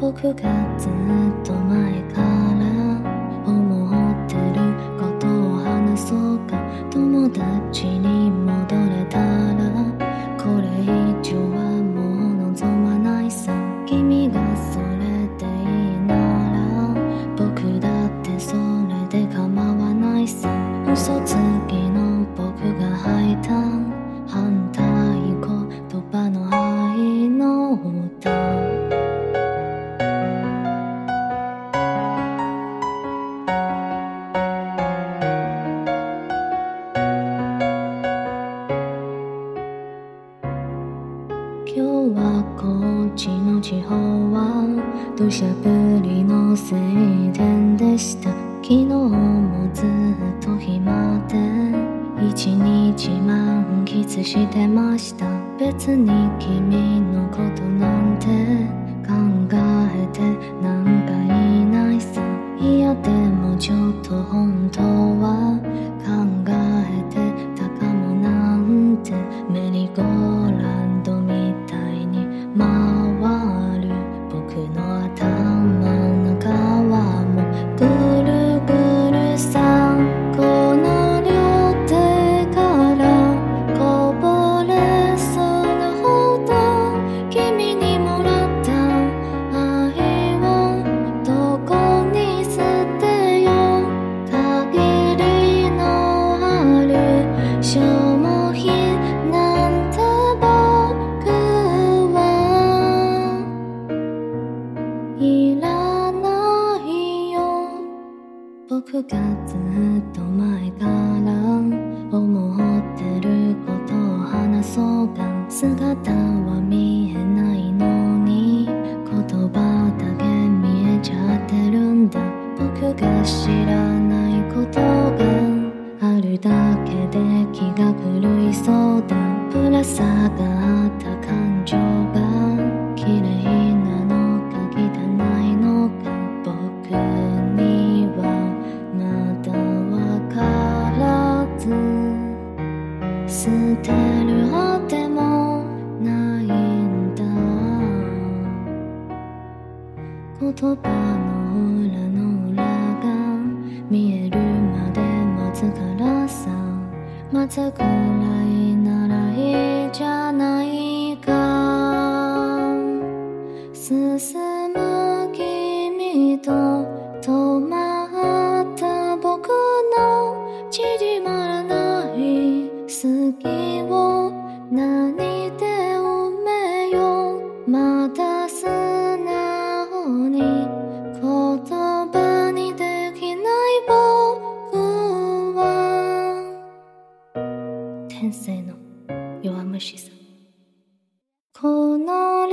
僕がずっと前から思ってることを話そうか。友達に戻れたらこれ以上地方は土砂降りの晴天でした昨日もずっと暇で一日満喫してました。別に君のことなんて考えてなんかいないさ。いやでもちょっと本当は考えてたかもなんて。9月っと前から思ってることを話そうが姿は見えないのに言葉だけ見えちゃってるんだ。僕が知らないことがあるだけで気が狂いそうだ。暗さがあった感情。葉の裏の裏が見えるまで待つからさ待つくらいならいいじゃないか。進編成の弱虫さ。んこの